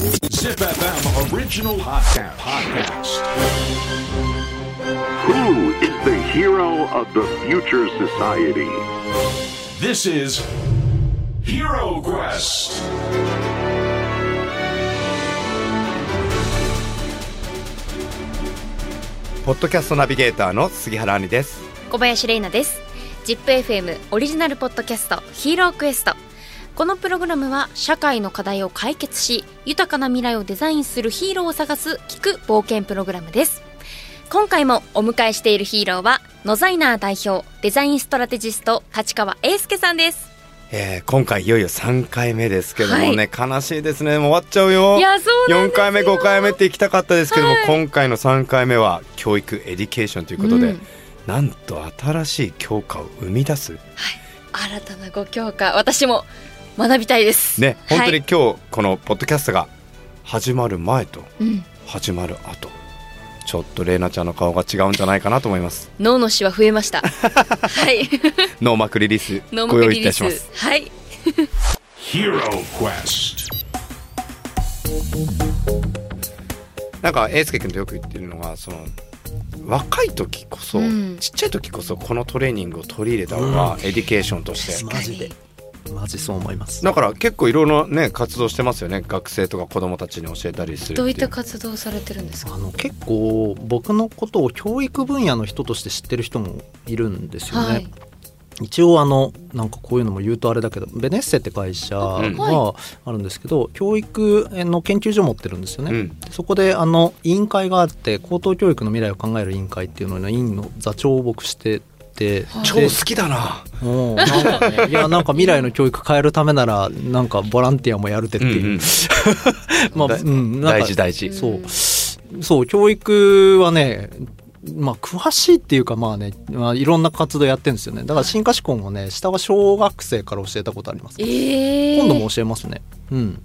Zip FM original podcast. podcast. Who is the hero of the future society? This is Hero Quest. ポッドキャストナビゲーターの杉原杏里です小林玲奈です ZIPFM オリジナルポッドキャストヒーロークエストこのプログラムは社会の課題を解決し豊かな未来をデザインするヒーローを探す聞く冒険プログラムです。今回もお迎えしているヒーローは NOSIGNER代表デザインストラテジスト太刀川英輔さんです。えー、今回いよいよ3回目ですけどもね、悲しいですね。もう終わっちゃうよ。いやそうなん4回目5回目って行きたかったですけども、はい。今回の3回目は教育 education ということで、うん。なんと新しい教科を生み出す。新たなご教科。私も学びたいです。ね本当にはい。今日このポッドキャストが始まる前とうん、始まる後ちょっと玲奈ちゃんの顔が違うんじゃないかなと思います。脳のシワ増えました。はい。ノーマークリリース脳 ご用意いたします。はい。Hero Quest. なんか英介君とよく言ってるのがその若い時こそ、うん。ちっちゃい時こそこのトレーニングを取り入れた方が educationとして、マジでマジそう思います。だから結構いろいろね活動してますよね。学生とか子供たちに教えたりするどういった活動をされてるんですか？あの結構僕のことを教育分野の人として知ってる人もいるんですよね、はい。一応あのなんかこういうのも言うとあれだけどベネッセって会社うんがあるんですけど、教育の研究所を持ってるんですよね、うん。でそこであの委員会があって高等教育の未来を考える委員会っていうのの委員の座長を僕してて、超で好きだな。もうなん。か ねいやなんか未来の教育変えるためならなんかボランティアもやるってっていう、うんうん。まあ、だうん、大事大事、そう。そう教育はねまあ詳しいっていうかまあね、まあ、いろんな活動やってるんですよね。だから進化志向もね下は小学生から教えたことあります、ええ今度も教えますね。うん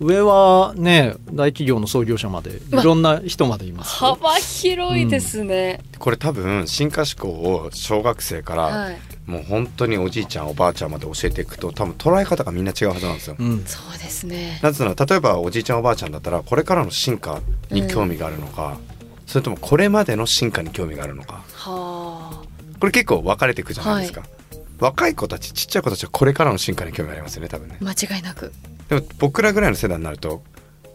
上はね大企業の創業者までいろんな人までいます。よ幅広いですね、これ多分進化思考を小学生から、はい。もう本当におじいちゃんおばあちゃんまで教えていくと多分捉え方がみんな違うはずなんですよ、うん。そうですね。なぜなら例えばおじいちゃんおばあちゃんだったらこれからの進化に興味があるのか、それともこれまでの進化に興味があるのか。はあ。これ結構分かれていくじゃないですか、若い子たちちっちゃい子たちはこれからの進化に興味ありますよね多分ね。間違いなくでも僕らぐらいの世代になると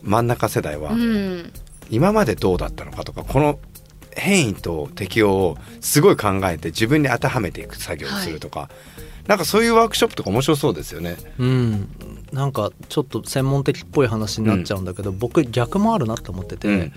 真ん中世代はうん。今までどうだったのかとかこの変異と適応をすごい考えて自分に当てはめていく作業をするとか、なんかそういうワークショップとか面白そうですよね。うん、なんかちょっと専門的っぽい話になっちゃうんだけど、僕逆もあるなって思ってて、うん。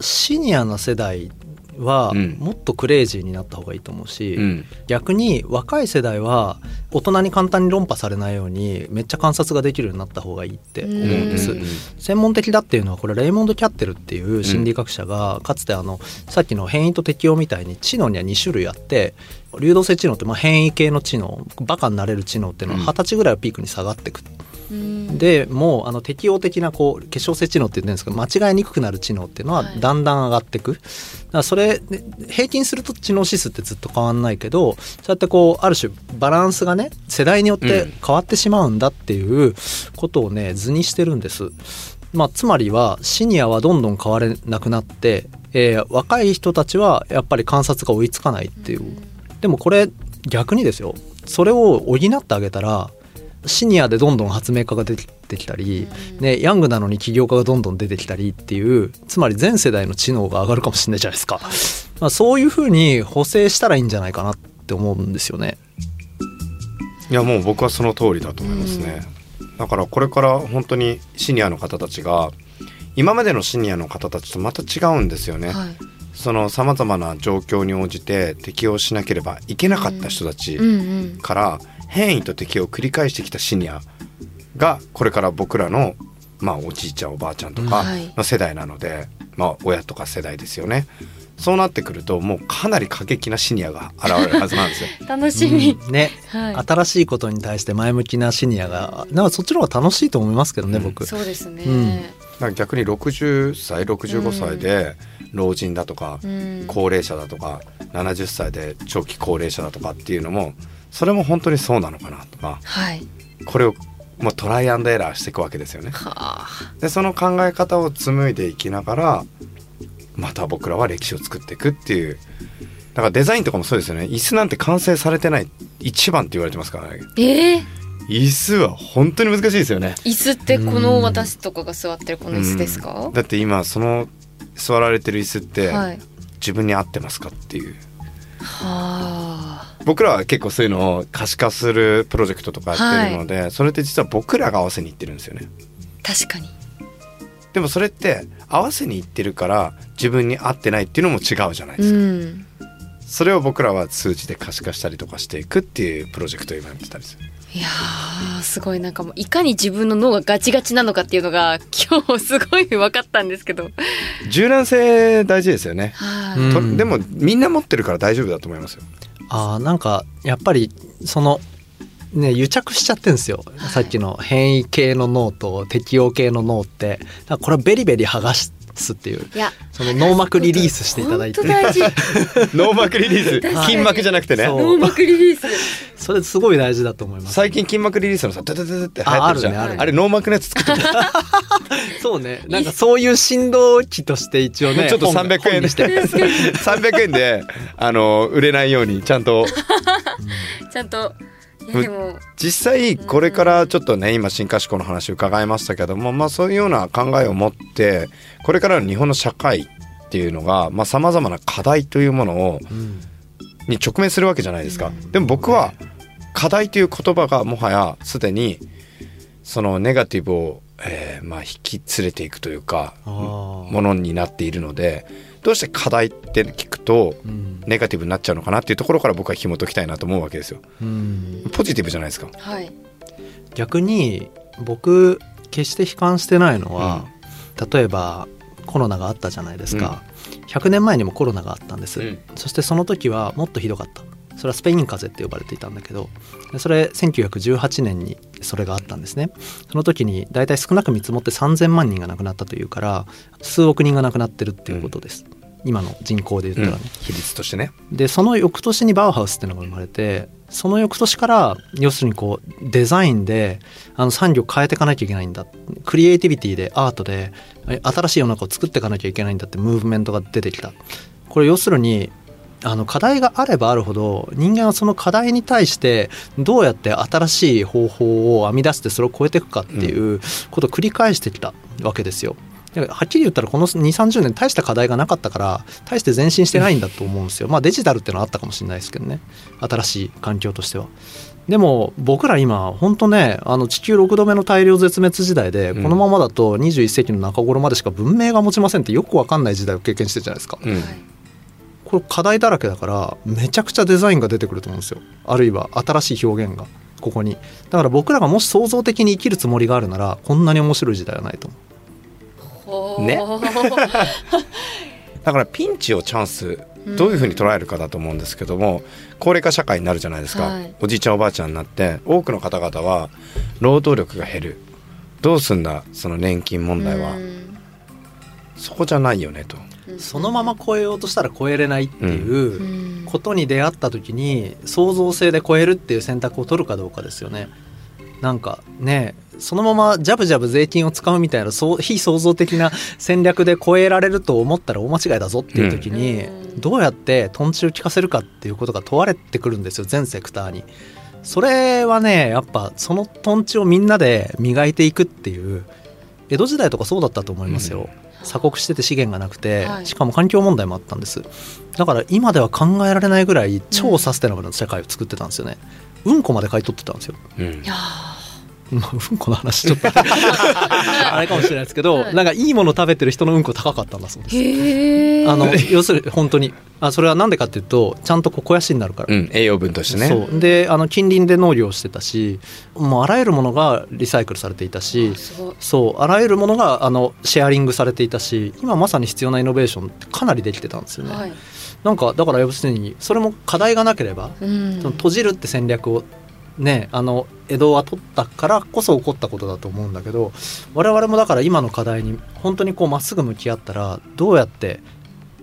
シニアな世代はうん。もっとクレイジーになった方がいいと思うし、うん。逆に若い世代は大人に簡単に論破されないようにめっちゃ観察ができるようになった方がいいって思うんです。うんうんうん。専門的だっていうのはこれレイモンド・キャッテルっていう心理学者がかつてあのさっきの変異と適応みたいに知能には2種類あって流動性知能ってまあ変異系の知能バカになれる知能っていうのはうん。二十歳ぐらいをピークに下がっていく。うんでもうあの適応的なこう結晶性知能って言ってるんですけど間違いにくくなる知能っていうのははい。だんだん上がっていく、だからそれね平均すると知能指数ってずっと変わんないけどそうやってこうある種バランスがね世代によって変わってしまうんだっていうことをね図にしてるんです。まあ、つまりはシニアはどんどん変われなくなって、えー若い人たちはやっぱり観察が追いつかないっていう、でもこれ逆にですよ。それを補ってあげたらシニアでどんどん発明家が出てきたり、ね、ヤングなのに起業家がどんどん出てきたりっていうつまり全世代の知能が上がるかもしれないじゃないですか、まあ、そういうふうに補正したらいいんじゃないかなって思うんですよね。いやもう僕はその通りだと思いますね、だからこれから本当にシニアの方たちが今までのシニアの方たちとまた違うんですよね、はい。そのさまざまな状況に応じて適応しなければいけなかった人たちうんうん。から変異と適応を繰り返してきたシニアがこれから僕らのまあおじいちゃんおばあちゃんとかはい。の世代なので、まあ親とか世代ですよね。そうなってくるともうかなり過激なシニアが現れるはずなんですよ。楽しみ、うん。ね、はい。新しいことに対して前向きなシニアがなんかそっちの方が楽しいと思いますけどね、うん。僕。そうですね、うん。だから逆に60歳65歳で老人だとか、うん。高齢者だとか70歳で長期高齢者だとかっていうのもそれも本当にそうなのかなとかはい。これをもうトライアンドエラーしていくわけですよね。はあ。でその考え方を紡いでいきながらまた僕らは歴史を作っていくっていう。だからデザインとかもそうですよね。椅子なんて完成されてない一番って言われてますからね。ええ椅子は本当に難しいですよね。椅子ってこの私とかが座ってるこの椅子ですか？うん。だって今その座られてる椅子ってはい。自分に合ってますかっていう。はあ僕らは結構そういうのを可視化するプロジェクトとかやってるので、それって実は僕らが合わせにいってるんですよね。確かに。でもそれって合わせにいってるから自分に合ってないっていうのも違うじゃないですか、うん。それを僕らは数字で可視化したりとかしていくっていうプロジェクトを今やってたりする。いやーすごい。なんかもういかに自分の脳がガチガチなのかっていうのが今日すごい分かったんですけど。柔軟性大事ですよね、でもみんな持ってるから大丈夫だと思いますよあーなんかやっぱりそのね癒着しちゃってんですよ、さっきの変異系の脳と適応系の脳って。これはベリベリ剥がすっていういやその脳膜リリースしていただいて。本当大事。脳膜リリース。筋膜じゃなくてね。脳膜リリース。それすごい大事だと思います。最近筋膜リリースのさダダダダって流行ってるじゃん。あ,、あねあれ脳膜のやつ作ってる そうね。なんかそういう振動器として一応ねちょっと本300円。で本にして。300円であの売れないようにちゃんと。ちゃんと実際これからちょっとね今進化思考の話伺いましたけどもまあそういうような考えを持ってこれからの日本の社会っていうのがさまざ、まな課題というものをうんに直面するわけじゃないですか。でも僕は課題という言葉がもはやすでにそのネガティブを、えーまあ、引き連れていくというかものになっているのでどうして課題って聞くとうん。ネガティブになっちゃうのかなっていうところから僕は紐解きたいなと思うわけですよ。うん。ポジティブじゃないですか。はい。逆に僕決して悲観してないのは、例えばコロナがあったじゃないですか、100年前にもコロナがあったんです、うん。そしてその時はもっとひどかった。それはスペイン風邪って呼ばれていたんだけどでそれ1918年にそれがあったんですね。その時に大体少なく見積もって3000万人が亡くなったというから数億人が亡くなってるっていうことです、今の人口で言ったらね、比率としてね。でその翌年にバウハウスっていうのが生まれてその翌年から要するにこうデザインであの産業を変えていかなきゃいけないんだ。クリエイティビティでアートでえ新しい世の中を作っていかなきゃいけないんだってムーブメントが出てきた。これ要するにあの課題があればあるほど人間はその課題に対してどうやって新しい方法を編み出してそれを超えていくかっていうことを繰り返してきたわけですよ。はっきり言ったらこの2 3 0年大した課題がなかったから大して前進してないんだと思うんですよ。まあデジタルっていうのはあったかもしれないですけどね新しい環境としては。でも僕ら今本当ねあの地球6度目の大量絶滅時代でうんこのままだと21世紀の中頃までしか文明が持ちませんってよくわかんない時代を経験してるじゃないですか。うんこれ課題だらけだからめちゃくちゃデザインが出てくると思うんですよ。あるいは新しい表現がここに。だから僕らがもし創造的に生きるつもりがあるならこんなに面白い時代はないと思う。ね。だからピンチをチャンスどういうふうに捉えるかだと思うんですけども、高齢化社会になるじゃないですか、はい。おじいちゃんおばあちゃんになって多くの方々は労働力が減る。どうすんだその年金問題は、うん。そこじゃないよねと。そのまま超えようとしたら超えれないっていううん。ことに出会った時に創造性で超えるっていう選択を取るかどうかですよね。なんかねそのままジャブジャブ税金を使うみたいなそう非創造的な戦略で超えられると思ったら大間違いだぞっていう時に、うん。どうやってトンチを効かせるかっていうことが問われてくるんですよ全セクターに。それはねやっぱそのトンチをみんなで磨いていくっていう。江戸時代とかそうだったと思いますよ。鎖国してて資源がなくて、はい。しかも環境問題もあったんです。だから今では考えられないぐらい超サステナブルな世界を作ってたんですよね、うんこまで買い取ってたんですよ。うん。いやまあ、うんこの話ちょっと あれかもしれないですけど、はい。なんかいいもの食べてる人のうんこ高かったんだそうです。あの要するに本当にあそれはなんでかっていうとちゃんとこう肥やしになるから、うん、栄養分としてね。そう。であの近隣で農業をしてたしもうあらゆるものがリサイクルされていたしそう。あらゆるものがあのシェアリングされていたし今まさに必要なイノベーションってかなりできてたんですよね、はい。なんかだから要するにそれも課題がなければ、うん。その閉じるって戦略をねあの江戸は取ったからこそ起こったことだと思うんだけど我々もだから今の課題に本当にこうまっすぐ向き合ったらどうやって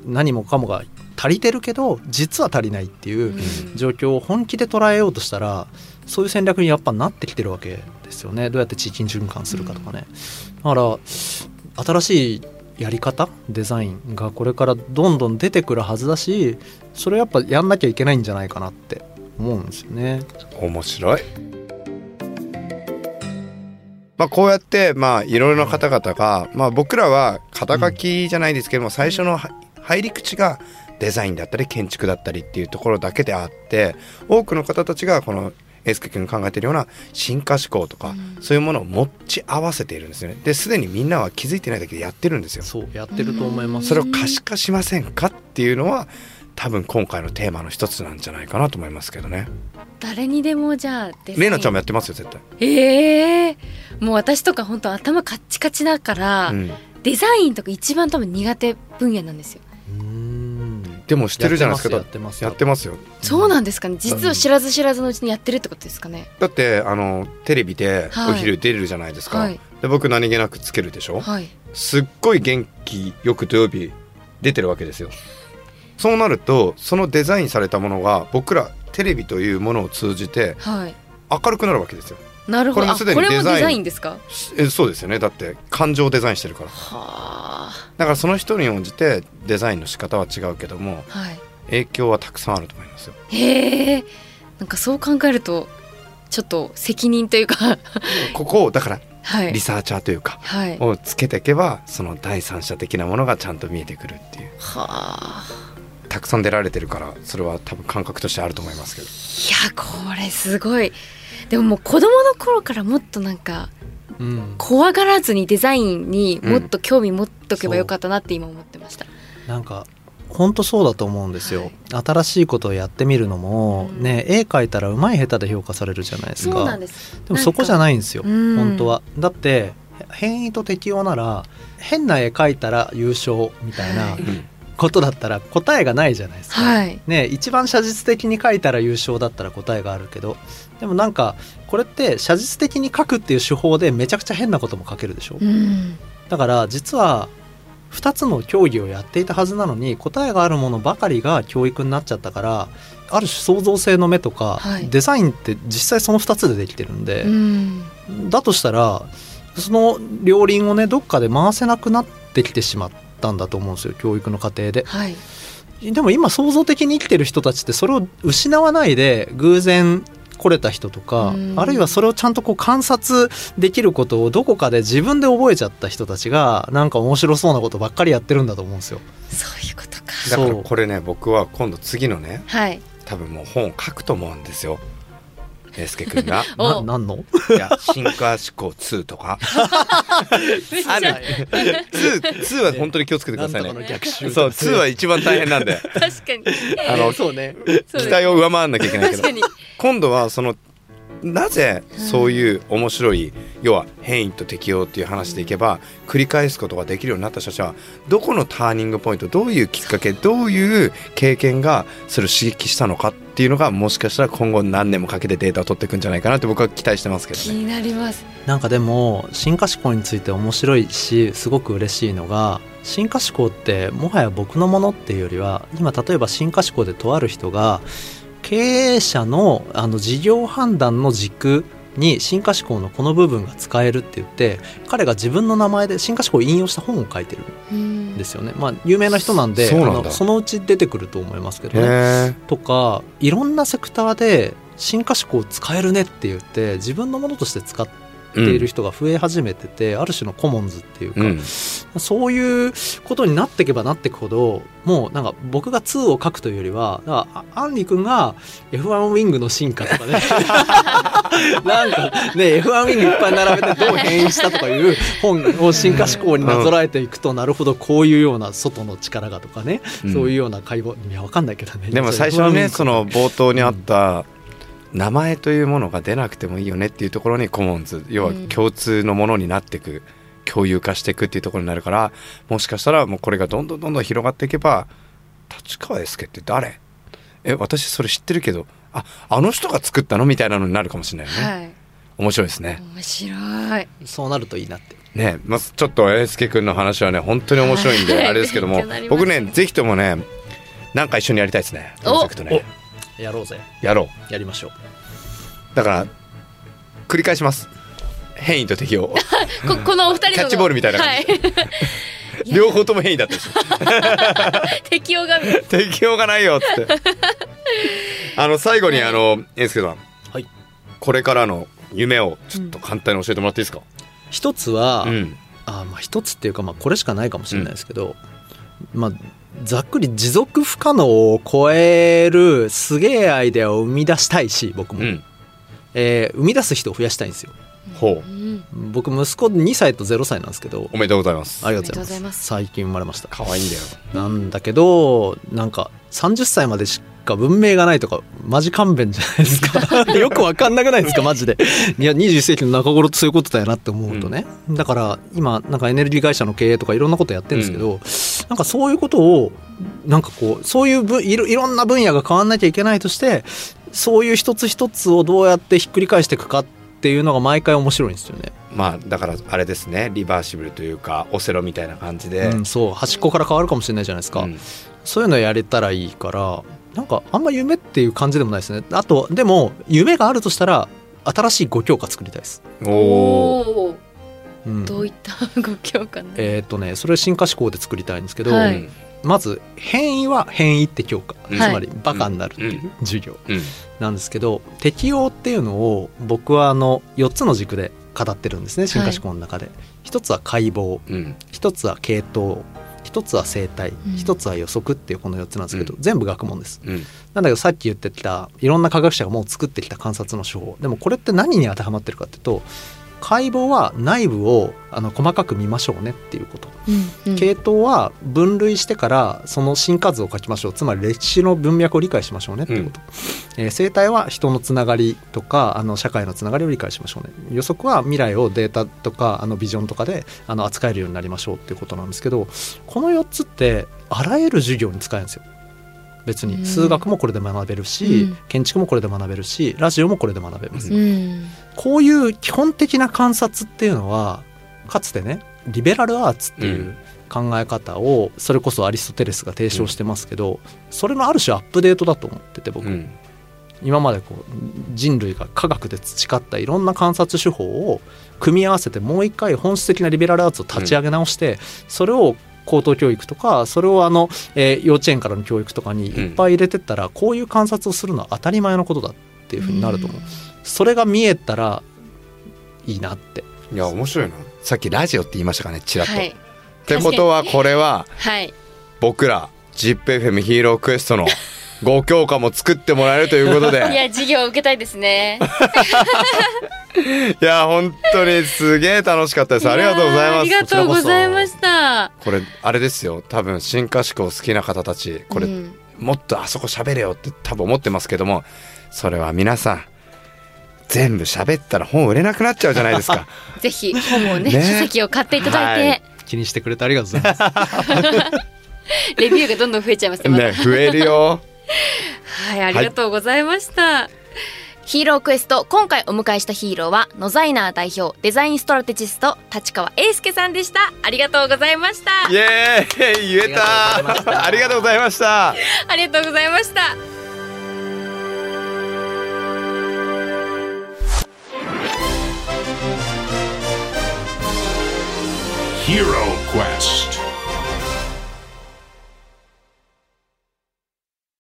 何もかもが足りてるけど実は足りないっていううん。状況を本気で捉えようとしたらそういう戦略にやっぱなってきてるわけですよね。どうやって地域に循環するかとかね、だから新しいやり方デザインがこれからどんどん出てくるはずだしそれやっぱやんなきゃいけないんじゃないかなって思うんですよね。面白い。まあこうやってまあいろいろな方々が、まあ僕らは肩書きじゃないですけども、最初のは入り口がデザインだったり建築だったりっていうところだけであって多くの方たちがこのエースケ君が考えているような進化思考とか、そういうものを持ち合わせているんですよねですでにみんなは気づいてないだけでやってるんですよそうやってると思います。それを可視化しませんかっていうのは多分今回のテーマの一つなんじゃないかなと思いますけどね。誰にでもじゃあデザインレイナちゃんもやってますよ絶対、ええもう私とか本当頭カッチカチだから、うん、デザインとか一番多分苦手分野なんですよ、うーん。でもしてるじゃないですか。やってますやってますよ。そうなんですかね。実は知らず知らずのうちにやってるってことですかね。だってあのテレビではい。お昼出れるじゃないですか、はい。で僕何気なくつけるでしょ、はい。すっごい元気よく土曜日出てるわけですよそうなるとそのデザインされたものが僕らテレビというものを通じてはい。明るくなるわけですよ。なるほど。あこれこれもデザインですか？えそうですよね。だって感情をデザインしてるから。はあ。だからその人に応じてデザインの仕方は違うけどもはい。影響はたくさんあると思いますよ。へえ。なんかそう考えるとちょっと責任というか。ここをだからはい。リサーチャーというか、はい。をつけていけばその第三者的なものがちゃんと見えてくるっていう。はあたくさん出られてるからそれは多分感覚としてあると思いますけど。いやこれすごい。でももう子供の頃からもっとなんかうん、怖がらずにデザインにもっと興味持っとけばよかったなって今思ってました、なんか本当そうだと思うんですよ、新しいことをやってみるのも、うん。ね絵描いたらうまい下手で評価されるじゃないですか。そうなんです。でもそこじゃないんですようん。本当は。だって変異と適応なら変な絵描いたら優勝みたいな。はいことだったら答えがないじゃないですか、はい。ね、一番写実的に書いたら優勝だったら答えがあるけどでもなんかこれって写実的に書くっていう手法でめちゃくちゃ変なことも書けるでしょ。うん。だから実は2つの競技をやっていたはずなのに答えがあるものばかりが教育になっちゃったからある種創造性の目とか、はい。デザインって実際その2つでできてるんで、うん。だとしたらその両輪をねどっかで回せなくなってきてしまったんだと思うんですよ教育の過程で。はい。でも今創造的に生きてる人たちってそれを失わないで偶然来れた人とか、うん。あるいはそれをちゃんとこう観察できることをどこかで自分で覚えちゃった人たちがなんか面白そうなことばっかりやってるんだと思うんですよ。そういうことか。だからこれね僕は今度次のねはい。多分もう本を書くと思うんですよ英介君が。お。ななんの？いや進化思考2とか。ある2 2は本当に気をつけてくださいね。の逆襲そう2は一番大変なんで。確かに。あのそうね。期待を上回んなきゃいけないけど。今度はそのなぜそういう面白い、要は変異と適応っていう話でいけば繰り返すことができるようになった人たちはどこのターニングポイントどういうきっかけどういう経験がそれを刺激したのかっていうのがもしかしたら今後何年もかけてデータを取っていくんじゃないかなって僕は期待してますけどね。気になりますなんかでも進化思考について面白いしすごく嬉しいのが進化思考ってもはや僕のものっていうよりは今例えば進化思考でとある人が経営者のあの事業判断の軸に進化思考のこの部分が使えるって言って彼が自分の名前で進化思考を引用した本を書いてるうんんですよね。まあ有名な人なんでそうなんだあのそのうち出てくると思いますけどね。へとかいろんなセクターで進化思考使えるねって言って自分のものとして使っている人が増え始めてて、ある種のコモンズっていうか、うん。そういうことになっていけばなっていくほどもうなんか僕が2を書くというよりはだからあアンリ君が F1 ウィングの進化とかね なんかね F1 ウィングいっぱい並べてどう変異したとかいう本を進化思考になぞらえていくと、なるほどこういうような外の力がとかね、うん。そういうような会話いやわかんないけどね。でも最初は F1 ウィンねグその冒頭にあった名前というものが出なくてもいいよねっていうところにコモンズ要は共通のものになっていく共有化していくっていうところになるからもしかしたらもうこれがどんどんどんどん広がっていけば立川英介って誰？え私それ知ってるけどああの人が作ったのみたいなのになるかもしれないよね、はい。面白いですね。面白い。そうなるといいなって。ねまずちょっと英介君の話はね本当に面白いんで、はい。あれですけども僕ねぜひともねなんか一緒にやりたいですね。プロジェクトねやろうぜ。やろう。やりましょう。だから繰り返します。変異と適応。ここのお二人のキャッチボールみたいな感じ。はい、両方とも変異だったし。適応が。適応がないよって。あの最後にあの英介さん。はい。これからの夢をちょっと簡単に教えてもらっていいですか、一つは、うん。あまあ一つっていうかまあこれしかないかもしれないですけど、まあざっくり持続不可能を超えるすげえアイデアを生み出したいし僕も、うん。えー生み出す人を増やしたいんですよ。ほう。うん僕息子2歳と0歳なんですけど。おめでとうございます。ありがとうございます。おめでとうございます。最近生まれました。可愛いんだよな。んだけどなんか30歳までしか文明がないとかマジ勘弁じゃないですか。よくわかんなくないですかマジで。いや21世紀の中頃ってそういうことだよなって思うとね、だから今なんかエネルギー会社の経営とかいろんなことやってるんですけど、なんかそういうことをなんかこうそういうぶいろいろんな分野が変わんなきゃいけないとしてそういう一つ一つをどうやってひっくり返していくかっていうのが毎回面白いんですよね。まあだからあれですね。リバーシブルというかオセロみたいな感じで、うん、そう。端っこから変わるかもしれないじゃないですか、うん。そういうのやれたらいいからなんかあんま夢っていう感じでもないですね。あとでも夢があるとしたら新しい5教科作りたいです、おおうん。どういったご教科えっ、とねそれ進化思考で作りたいんですけど、はい。うんまず変異は変異って教科、うん。つまりバカになるっていう授業うん。なんですけど適応っていうのを僕はあの4つの軸で語ってるんですね進化思考の中で、一つは解剖。うん。一つは系統一つは生態うん。一つは予測っていうこの4つなんですけど、う全部学問です。うん。なんだけどさっき言ってきたいろんな科学者がもう作ってきた観察の手法。でもこれって何に当てはまってるかっていうと解剖は内部をあの細かく見ましょうねっていうこと、うんうん。系統は分類してからその進化図を書きましょう。つまり歴史の文脈を理解しましょうねっていうこと、えー生態は人のつながりとかあの社会のつながりを理解しましょうね。予測は未来をデータとかあのビジョンとかであの扱えるようになりましょうっていうことなんですけどこの4つってあらゆる授業に使えるんですよ別うん。に数学もこれで学べるし、うん。建築もこれで学べるしラジオもこれで学べます、うん。こういう基本的な観察っていうのはかつてねリベラルアーツっていううん。考え方をそれこそアリストテレスが提唱してますけど、それのある種アップデートだと思ってて僕、うん。今までこう人類が科学で培ったいろんな観察手法を組み合わせてもう一回本質的なリベラルアーツを立ち上げ直して、それを高等教育とかそれをあの、えー幼稚園からの教育とかにいっぱい入れてったら、こういう観察をするのは当たり前のことだっていうふうになると思う、それが見えたらいいなって。いや面白いな。さっきラジオって言いましたかねちらっと、はい。ってことはこれははい。僕ら ZIPFM ヒーロークエストのご教科も作ってもらえるということで。いや授業を受けたいですね。いや本当にすげえ楽しかったです。ありがとうございます。ありがとうございました。これあれですよ。多分進化思考好きな方たち。これ、うん。もっとあそこ喋れよって多分思ってますけども。それは皆さん全部喋ったら本売れなくなっちゃうじゃないですか。ぜひ本をねね。書籍を買っていただいて、はい。気にしてくれてありがとうございます。レビューがどんどん増えちゃいますねまたね増えるよはい、ありがとうございました。ヒーロークエスト、今回お迎えしたヒーローは、ノザイナー代表、デザインストラテジスト、立川英介さんでした。ありがとうございました。イエーイ言えたありがとうございましたありがとうございました。Hero Quest.